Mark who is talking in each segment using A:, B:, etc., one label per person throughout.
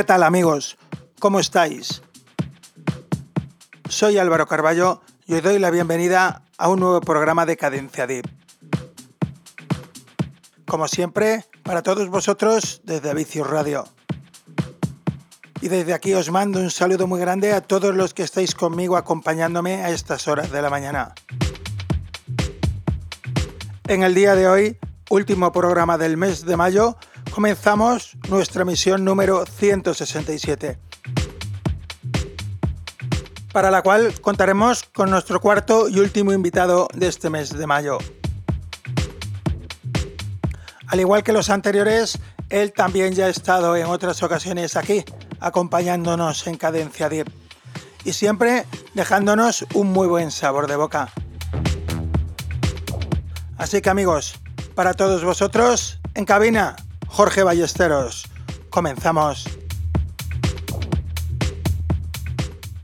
A: ¿Qué tal amigos? ¿Cómo estáis? Soy Álvaro Carballo y os doy la bienvenida a un nuevo programa de Cadencia Deep. Como siempre, para todos vosotros desde Vicios Radio. Y desde aquí os mando un saludo muy grande a todos los que estáis conmigo acompañándome a estas horas de la mañana. En el día de hoy, último programa del mes de mayo, comenzamos nuestra misión número 167, para la cual contaremos con nuestro cuarto y último invitado de este mes de mayo. Al igual que los anteriores, él también ya ha estado en otras ocasiones aquí, acompañándonos en Cadencia Deep, y siempre dejándonos un muy buen sabor de boca. Así que amigos, para todos vosotros, en cabina, Jorge Ballesteros. Comenzamos.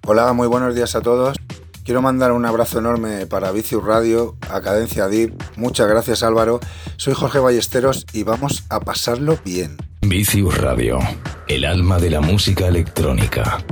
B: Hola, muy buenos días a todos. Quiero mandar un abrazo enorme para Vicius Radio, a Cadencia Deep. Muchas gracias Álvaro. Soy Jorge Ballesteros y vamos a pasarlo bien.
C: Vicius Radio, el alma de la música electrónica.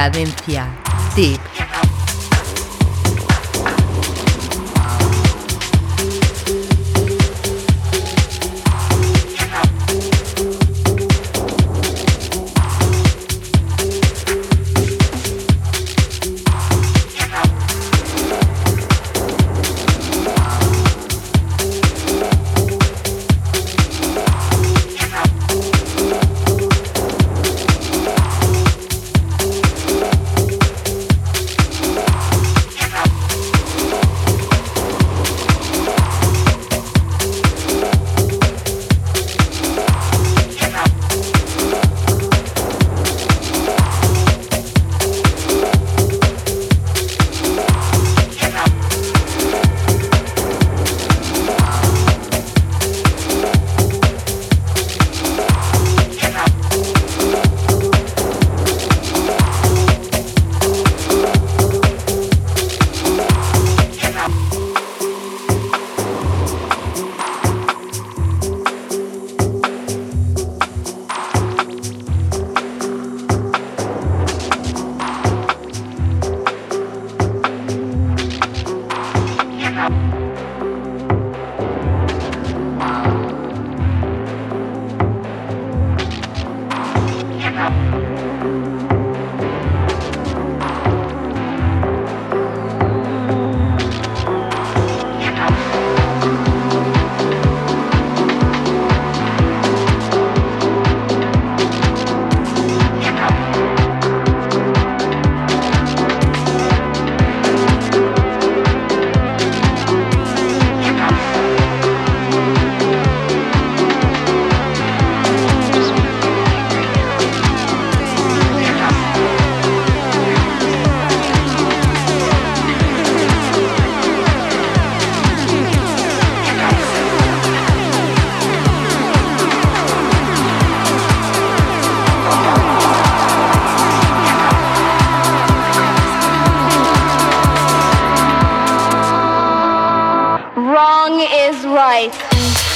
D: Cadencia. Tip.
E: wrong is right.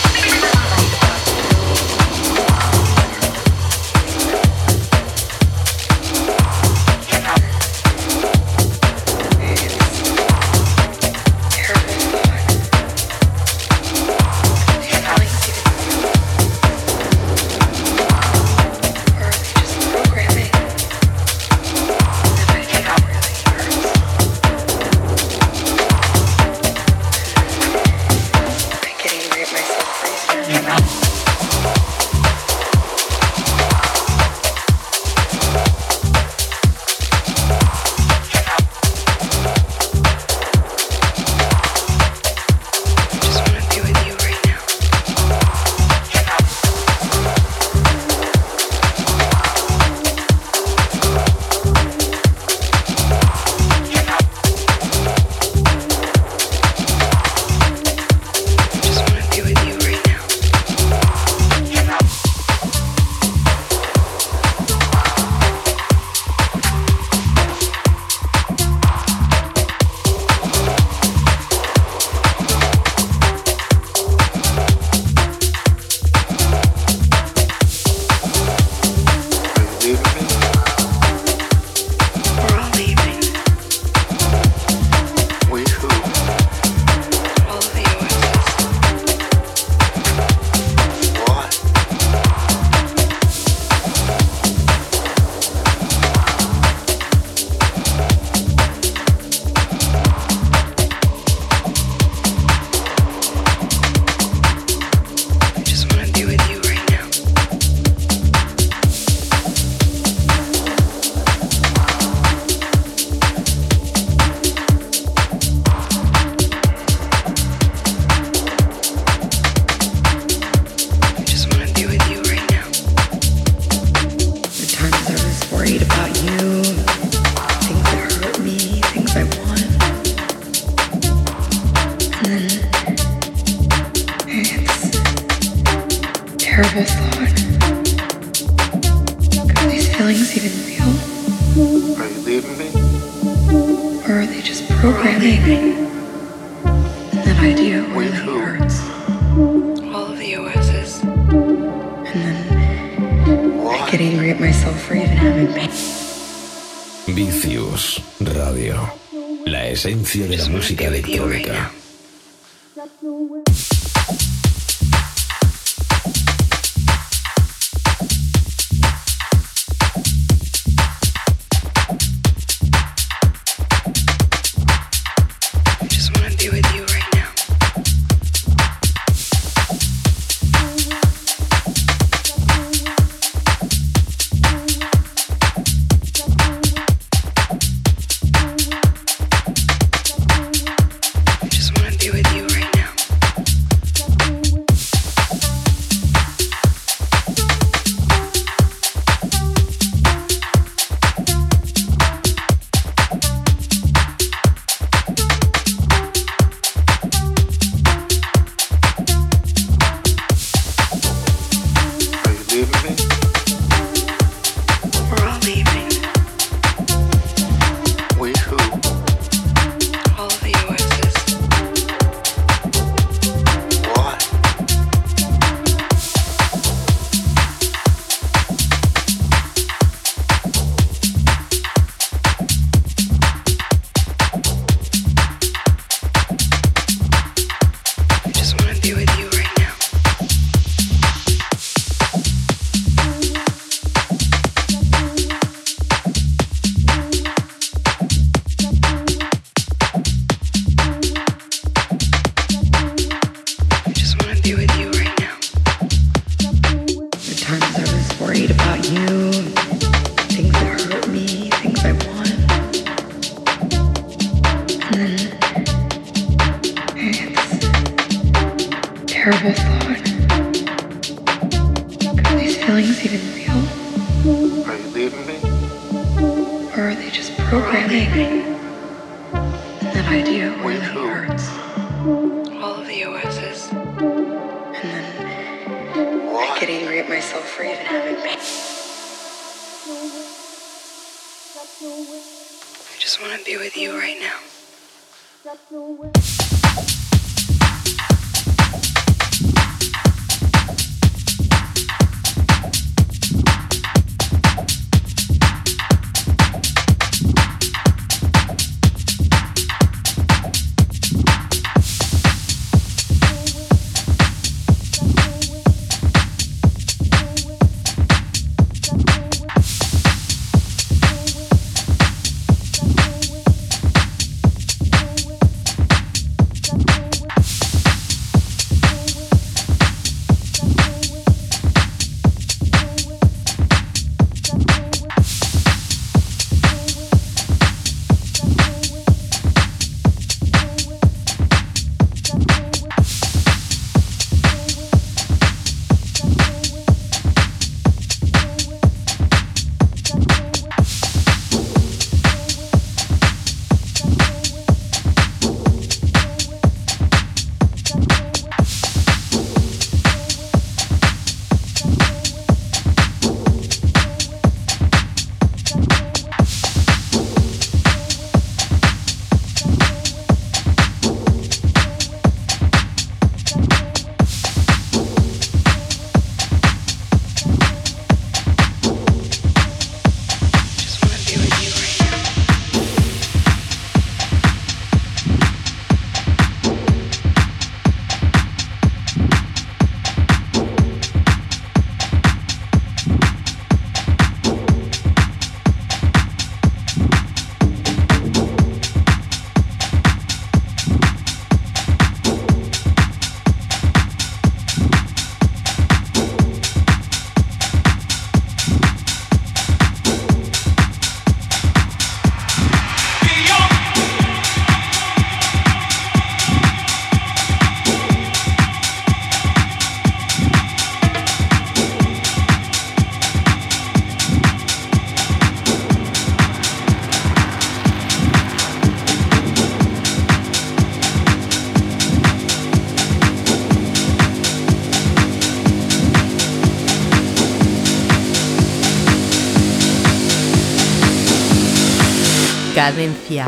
D: Media.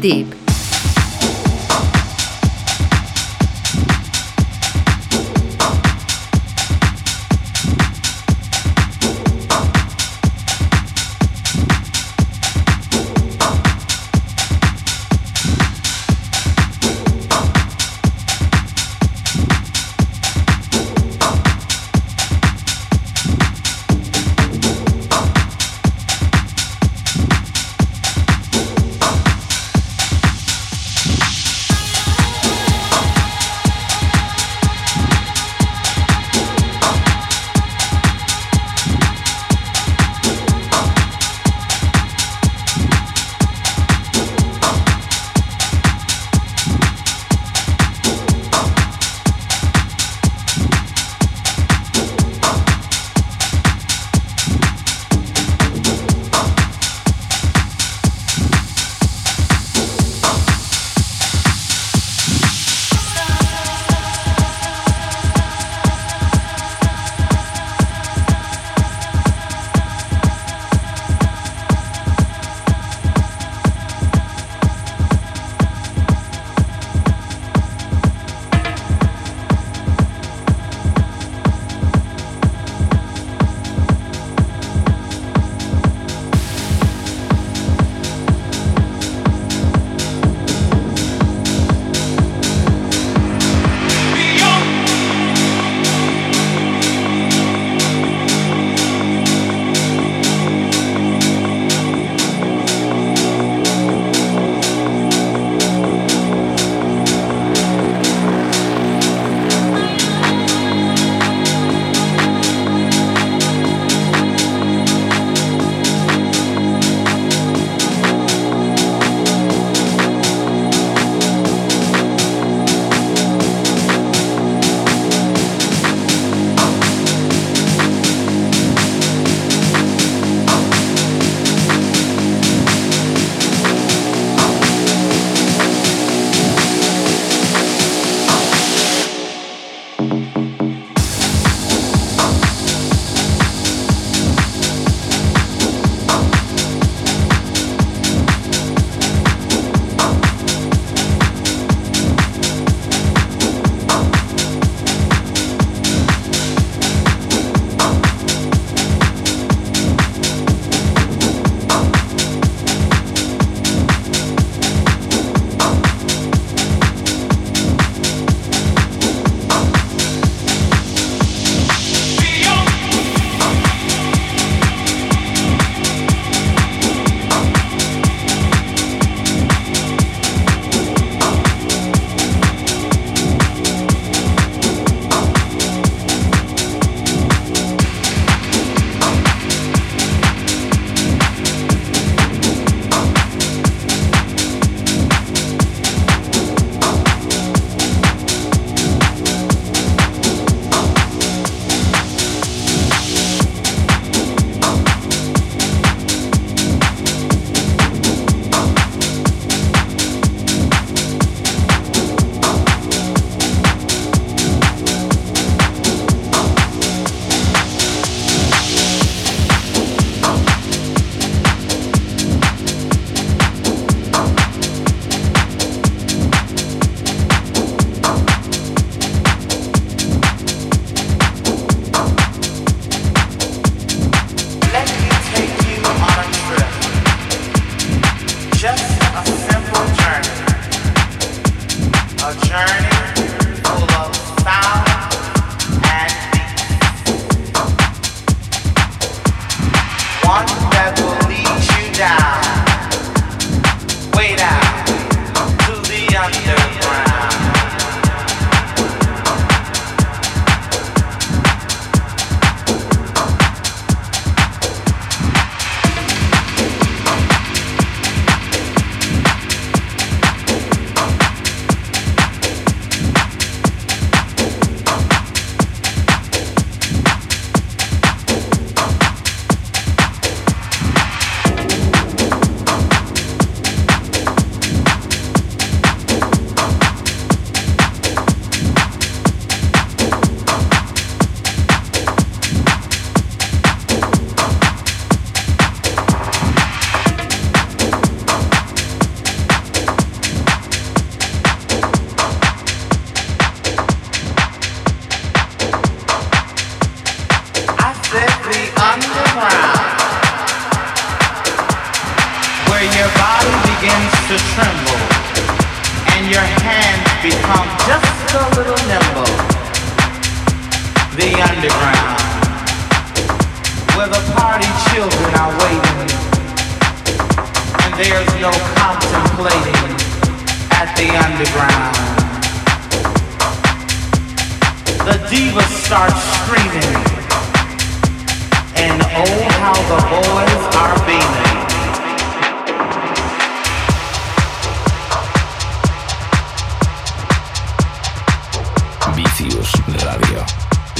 D: Deep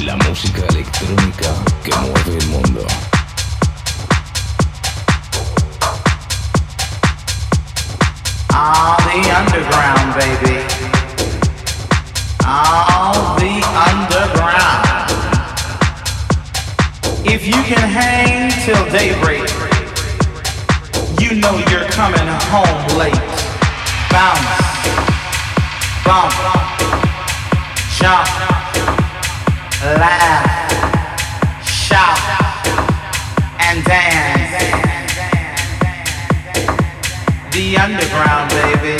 C: La música electrónica que mueve el mundo.
F: Ah, the underground, baby. Ah, the underground. If you can hang till daybreak, you know you're coming home late. Bounce, bump, jump laugh, shout, and dance. The underground, baby.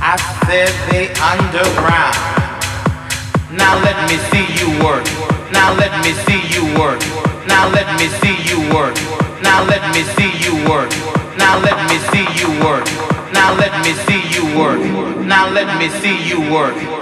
F: I said the underground. Now let me see you work. Now let me see you work. Now let me see you work. Now let me see you work. Now let me see you work. Now let me see you work. Now let me see you work.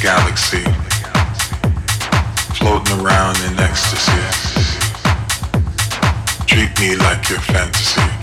G: Galaxy. Floating around in ecstasy. Treat me like your fantasy.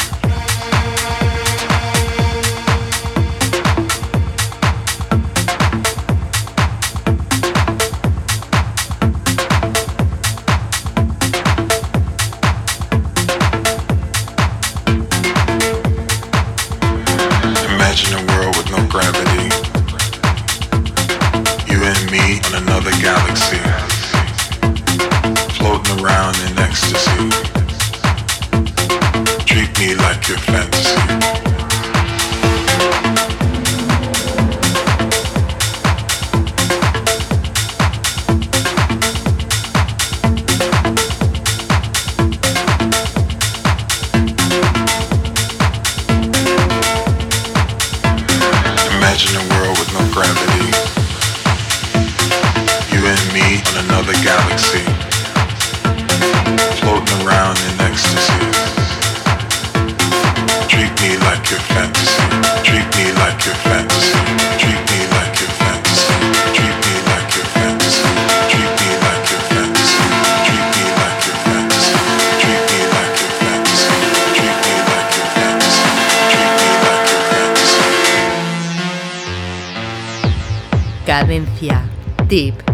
D: Cadencia. Tip.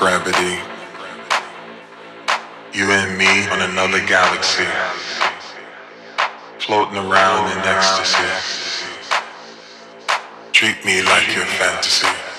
G: gravity. You and me on another galaxy, floating around in ecstasy. Treat me like your fantasy.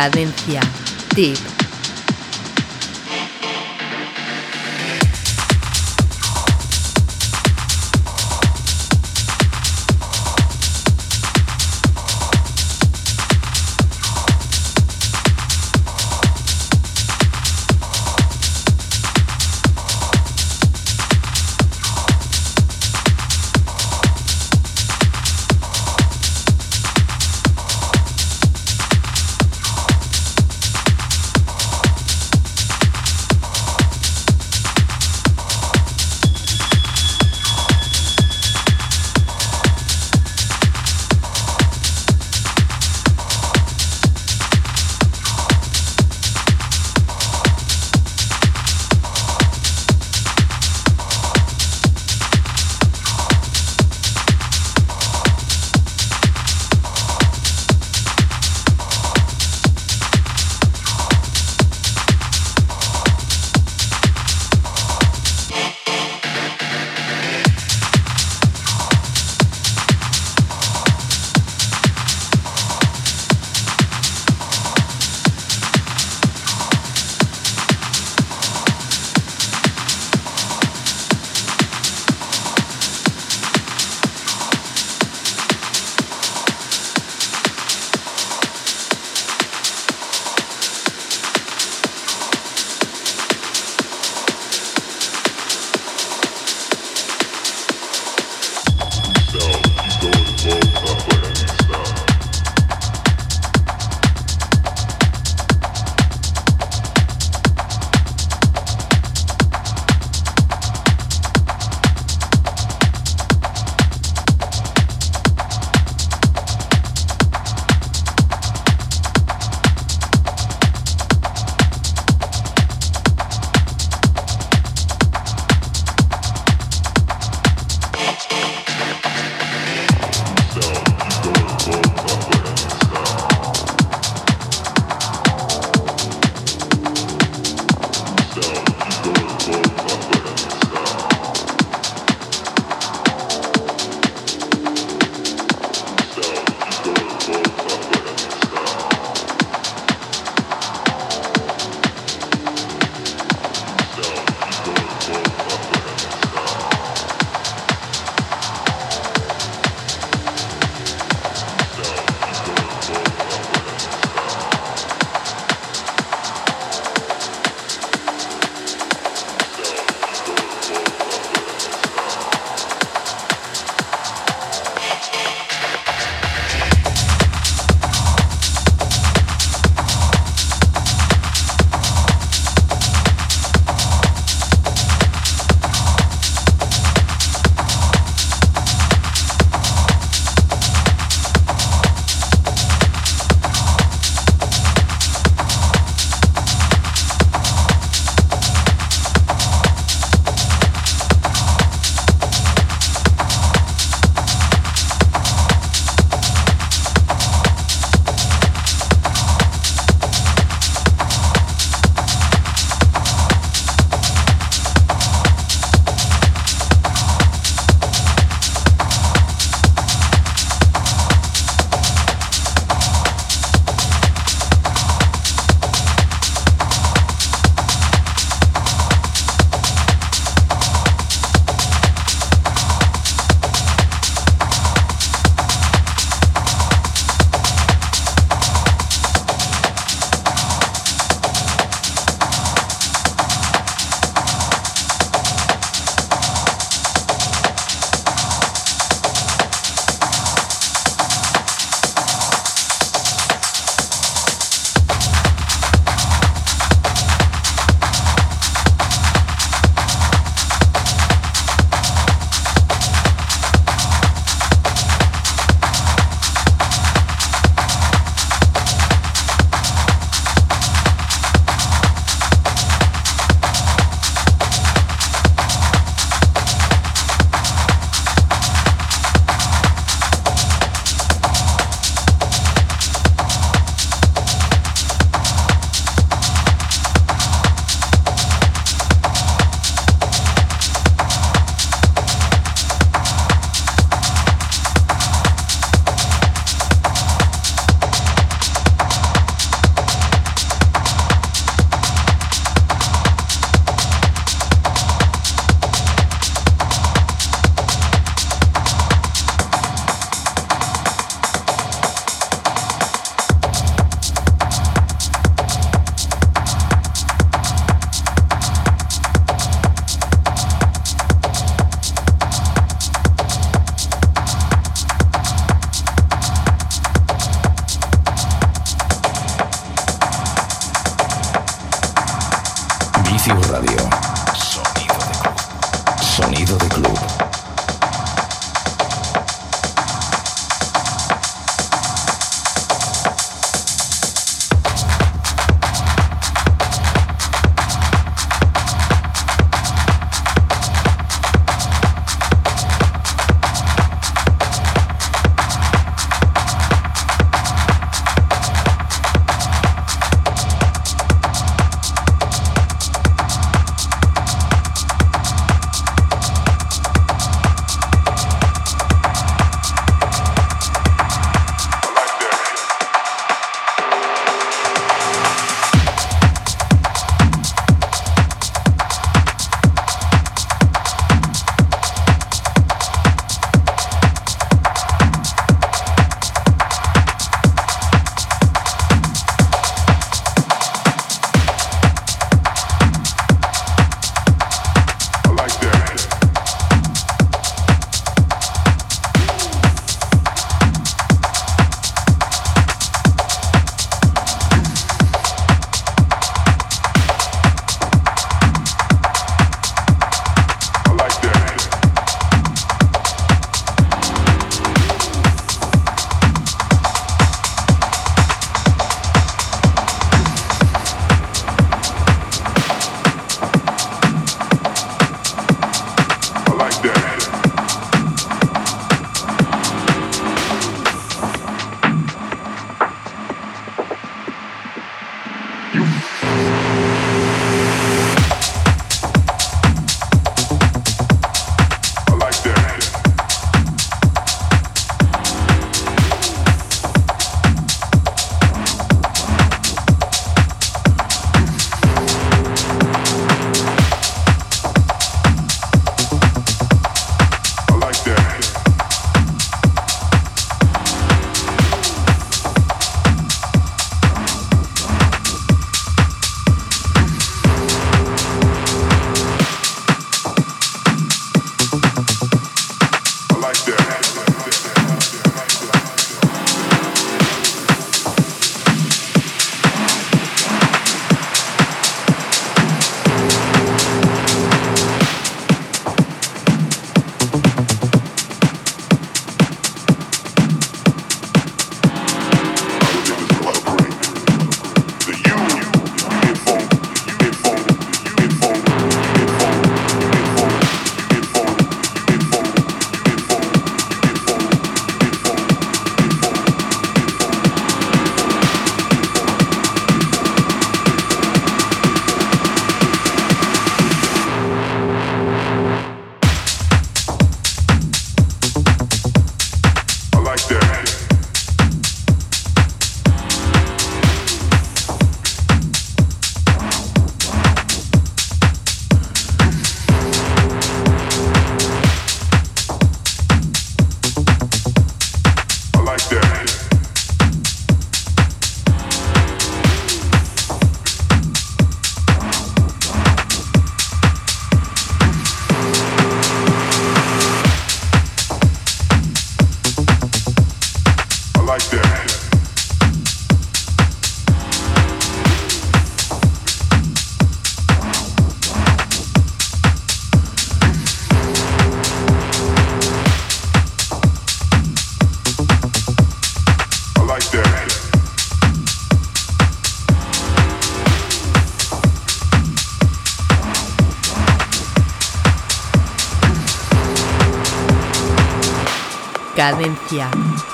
D: Cadencia. Tip.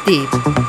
D: Deep.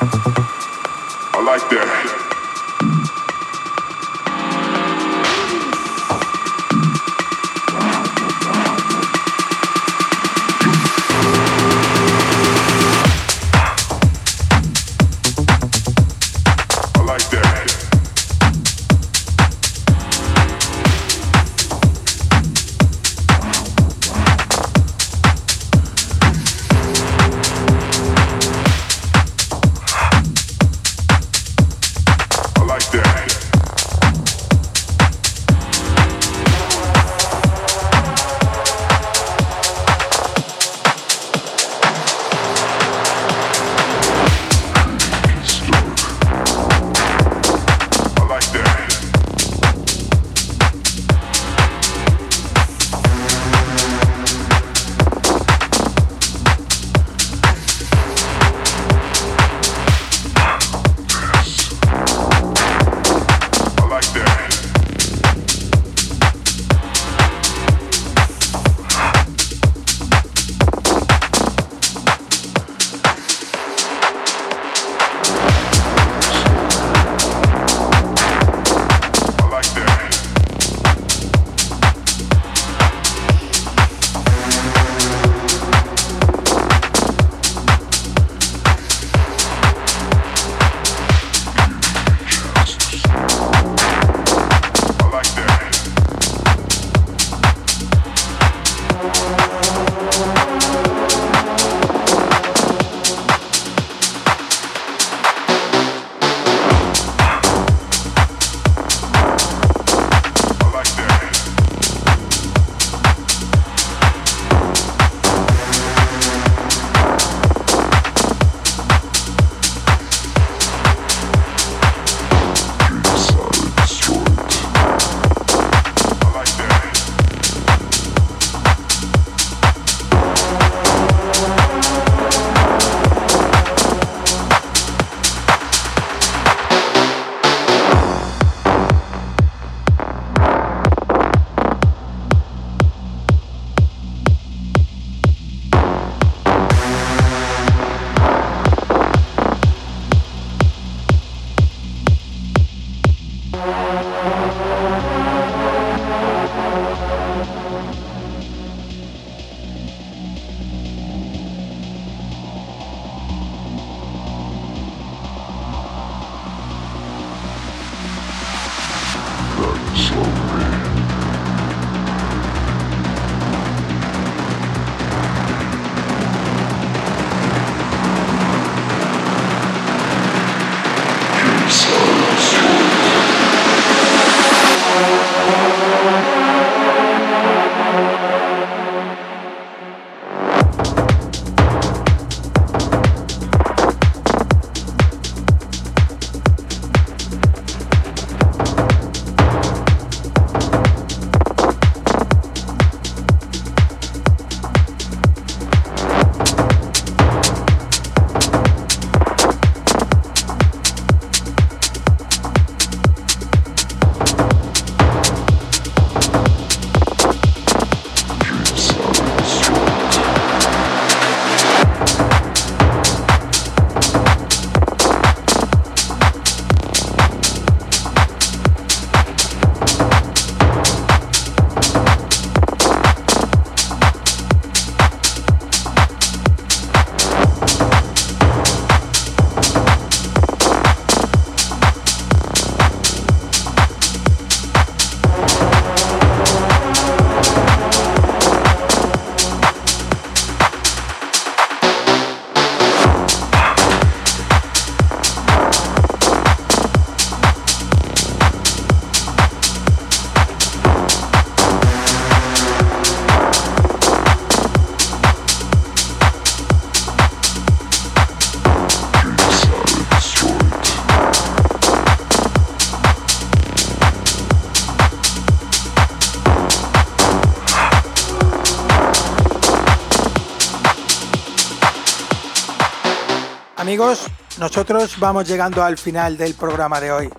A: Amigos, nosotros vamos llegando al final del programa de hoy.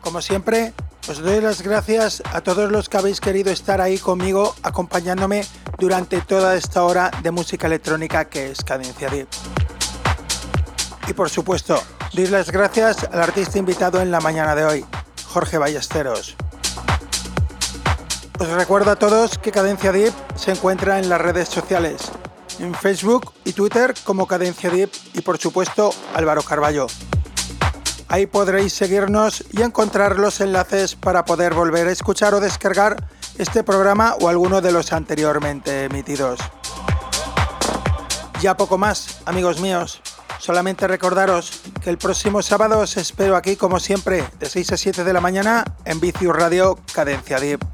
A: Como siempre, os doy las gracias a todos los que habéis querido estar ahí conmigo acompañándome durante toda esta hora de música electrónica que es Cadencia Deep. Y por supuesto, doy las gracias al artista invitado en la mañana de hoy, Jorge Ballesteros. Os recuerdo a todos que Cadencia Deep se encuentra en las redes sociales, en Facebook y Twitter como Cadencia Deep y por supuesto Álvaro Carballo. Ahí podréis seguirnos y encontrar los enlaces para poder volver a escuchar o descargar este programa o alguno de los anteriormente emitidos. Ya poco más, amigos míos. Solamente recordaros que el próximo sábado os espero aquí como siempre de 6 a 7 de la mañana en Vicius Radio Cadencia Deep.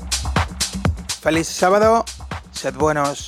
A: Feliz sábado, sed buenos.